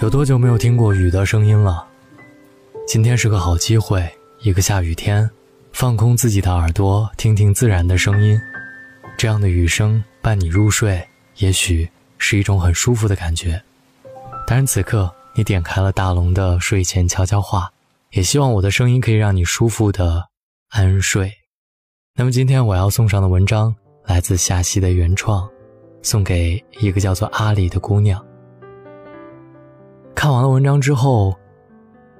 有多久没有听过雨的声音了？今天是个好机会，一个下雨天，放空自己的耳朵，听听自然的声音。这样的雨声伴你入睡，也许是一种很舒服的感觉。当然，此刻你点开了大龙的睡前悄悄话，也希望我的声音可以让你舒服的安睡。那么今天我要送上的文章来自夏曦的原创，送给一个叫做阿里的姑娘。看完了文章之后，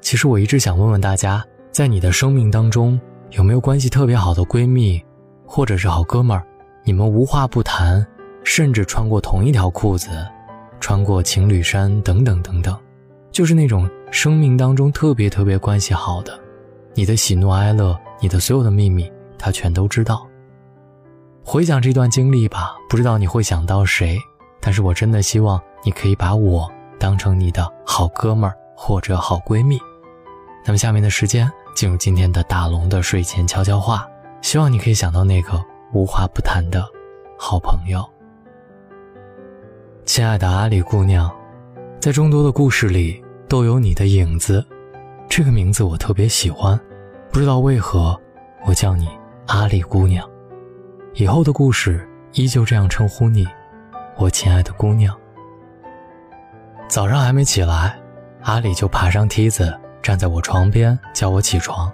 其实我一直想问问大家，在你的生命当中有没有关系特别好的闺蜜，或者是好哥们儿？你们无话不谈，甚至穿过同一条裤子，穿过情侣衫等等等等，就是那种生命当中特别特别关系好的，你的喜怒哀乐，你的所有的秘密，他全都知道。回想这段经历吧，不知道你会想到谁，但是我真的希望你可以把我。当成你的好哥们儿或者好闺蜜，那么下面的时间进入今天的大龙的睡前悄悄话，希望你可以想到那个无话不谈的好朋友。亲爱的阿里姑娘，在众多的故事里都有你的影子，这个名字我特别喜欢，不知道为何我叫你阿里姑娘，以后的故事依旧这样称呼你，我亲爱的姑娘。早上还没起来，阿里就爬上梯子，站在我床边叫我起床，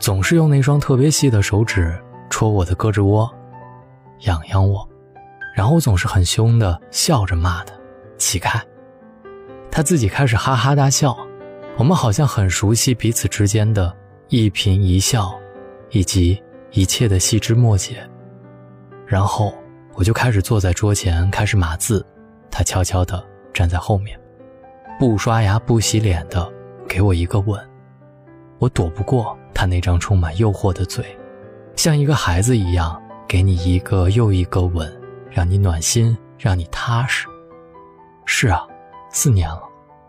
总是用那双特别细的手指戳我的胳肢窝，痒痒我，然后总是很凶的笑着骂他起开，他自己开始哈哈大笑，我们好像很熟悉彼此之间的一颦一笑，以及一切的细枝末节，然后我就开始坐在桌前开始码字，他悄悄的。站在后面，不刷牙不洗脸的给我一个吻，我躲不过他那张充满诱惑的嘴，像一个孩子一样给你一个又一个吻，让你暖心，让你踏实。是啊，四年了，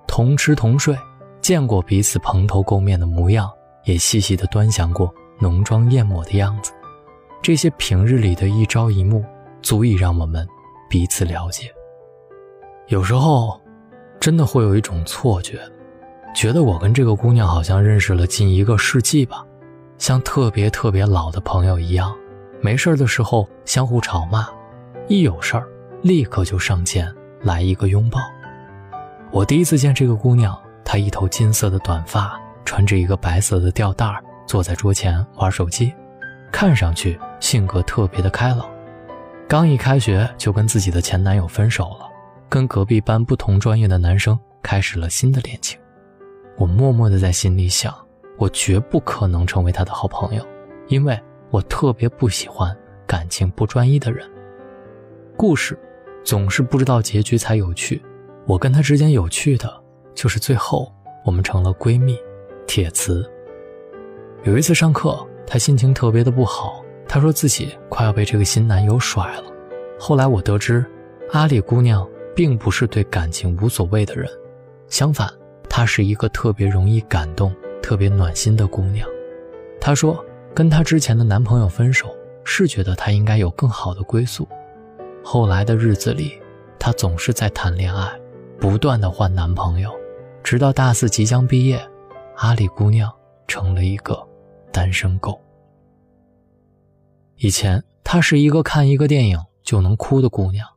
同吃同睡，见过彼此蓬头垢面的模样，也细细的端详过浓妆艳抹的样子，这些平日里的一朝一暮，足以让我们彼此了解。有时候，真的会有一种错觉，觉得我跟这个姑娘好像认识了近一个世纪吧，像特别特别老的朋友一样。没事的时候相互吵骂，一有事儿立刻就上前来一个拥抱。我第一次见这个姑娘，她一头金色的短发，穿着一个白色的吊带坐在桌前玩手机，看上去性格特别的开朗。刚一开学就跟自己的前男友分手了。跟隔壁班不同专业的男生开始了新的恋情，我默默的在心里想，我绝不可能成为他的好朋友，因为我特别不喜欢感情不专一的人。故事总是不知道结局才有趣，我跟他之间有趣的就是最后我们成了闺蜜，铁磁。有一次上课，她心情特别的不好，她说自己快要被这个新男友甩了。后来我得知，阿里姑娘。并不是对感情无所谓的人，相反，她是一个特别容易感动、特别暖心的姑娘。她说，跟她之前的男朋友分手，是觉得她应该有更好的归宿。后来的日子里，她总是在谈恋爱，不断的换男朋友，直到大四即将毕业，阿里姑娘成了一个单身狗。以前，她是一个看一个电影就能哭的姑娘。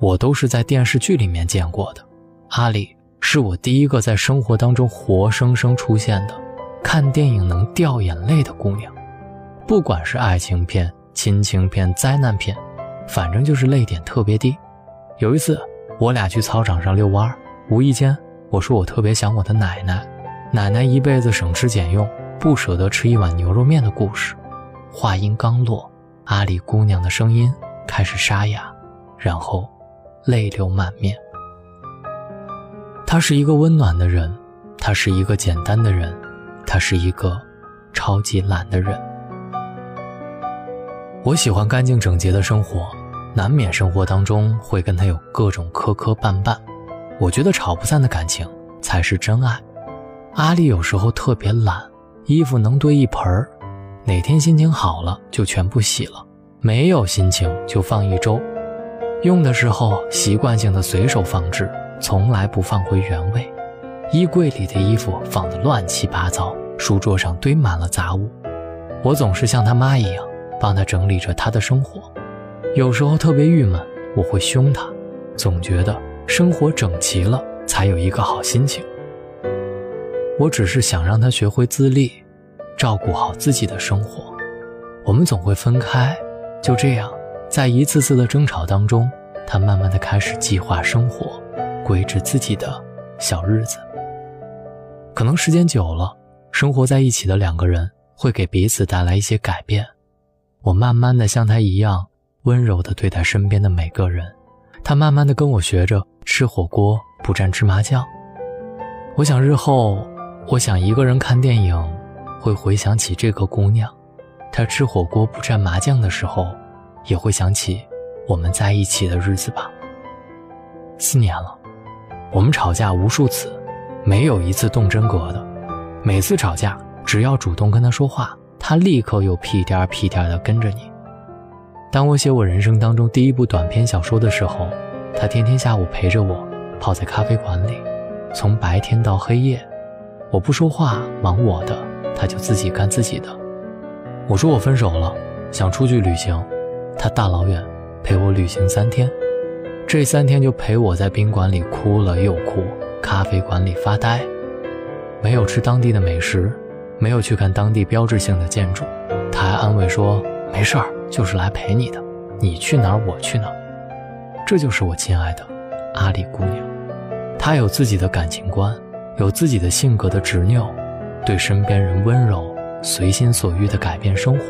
我都是在电视剧里面见过的，阿里是我第一个在生活当中活生生出现的，看电影能掉眼泪的姑娘。不管是爱情片、亲情片、灾难片，反正就是泪点特别低。有一次，我俩去操场上遛弯，无意间我说我特别想我的奶奶，奶奶一辈子省吃俭用，不舍得吃一碗牛肉面的故事。话音刚落，阿里姑娘的声音开始沙哑，然后。泪流满面。他是一个温暖的人，他是一个简单的人，他是一个超级懒的人。我喜欢干净整洁的生活，难免生活当中会跟他有各种磕磕绊绊。我觉得吵不散的感情才是真爱。阿丽有时候特别懒，衣服能堆一盆儿，哪天心情好了就全部洗了，没有心情就放一周。用的时候习惯性的随手放置，从来不放回原位。衣柜里的衣服放得乱七八糟，书桌上堆满了杂物。我总是像他妈一样，帮他整理着他的生活。有时候特别郁闷，我会凶他，总觉得生活整齐了才有一个好心情。我只是想让他学会自立，照顾好自己的生活。我们总会分开，就这样，在一次次的争吵当中，他慢慢的开始计划生活，规制自己的小日子。可能时间久了，生活在一起的两个人会给彼此带来一些改变。我慢慢的像他一样温柔的对待身边的每个人，他慢慢的跟我学着吃火锅不蘸芝麻酱。我想日后。我想一个人看电影，会回想起这个姑娘；她吃火锅不蘸麻酱的时候，也会想起我们在一起的日子吧。四年了，我们吵架无数次，没有一次动真格的。每次吵架，只要主动跟他说话，他立刻又屁颠儿屁颠儿的跟着你。当我写我人生当中第一部短篇小说的时候，他天天下午陪着我，泡在咖啡馆里，从白天到黑夜。我不说话，忙我的，他就自己干自己的。我说我分手了，想出去旅行，他大老远陪我旅行三天，这三天就陪我在宾馆里哭了又哭，咖啡馆里发呆，没有吃当地的美食，没有去看当地标志性的建筑，他还安慰说没事儿，就是来陪你的，你去哪儿我去哪儿。这就是我亲爱的阿里姑娘，她有自己的感情观。有自己的性格的执拗，对身边人温柔，随心所欲地改变生活。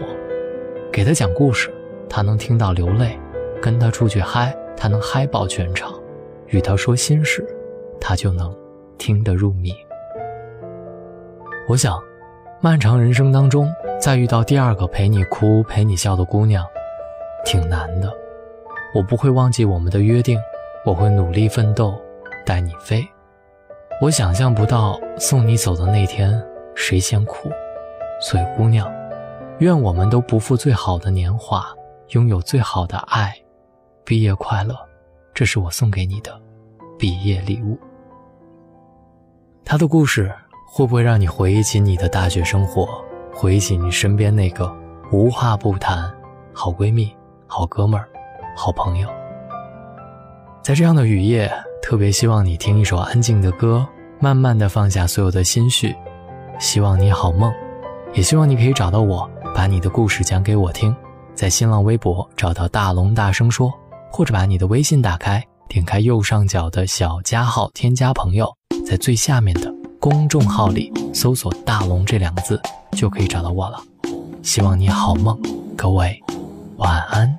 给他讲故事，他能听到流泪；跟他出去嗨，他能嗨爆全场；与他说心事，他就能听得入迷。我想，漫长人生当中，再遇到第二个陪你哭、陪你笑的姑娘，挺难的。我不会忘记我们的约定，我会努力奋斗，带你飞。我想象不到送你走的那天谁先哭，所以姑娘，愿我们都不负最好的年华，拥有最好的爱。毕业快乐，这是我送给你的毕业礼物。他的故事会不会让你回忆起你的大学生活，回忆起你身边那个无话不谈、好闺蜜、好哥们儿、好朋友？在这样的雨夜。特别希望你听一首安静的歌，慢慢的放下所有的心绪，希望你好梦，也希望你可以找到我，把你的故事讲给我听，在新浪微博找到大龙大声说，或者把你的微信打开，点开右上角的小加号，添加朋友，在最下面的公众号里搜索大龙这两个字，就可以找到我了。希望你好梦，各位晚安。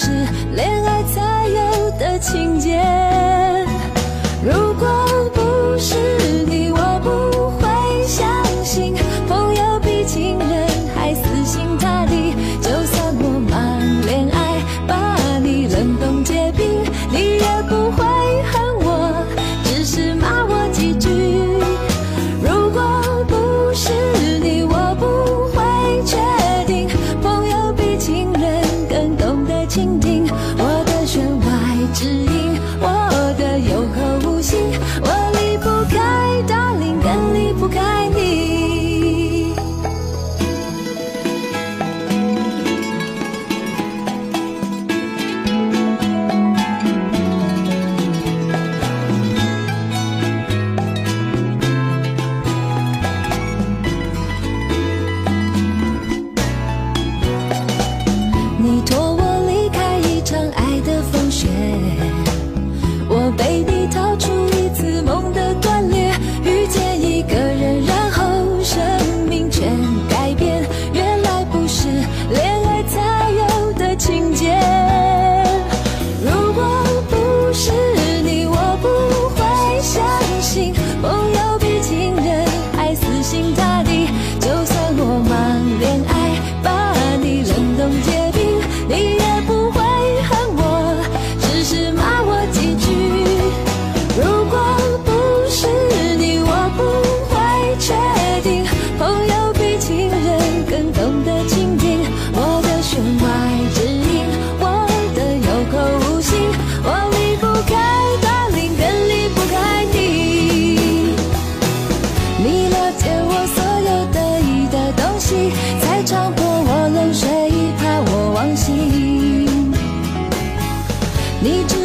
是恋爱才有的情节。need you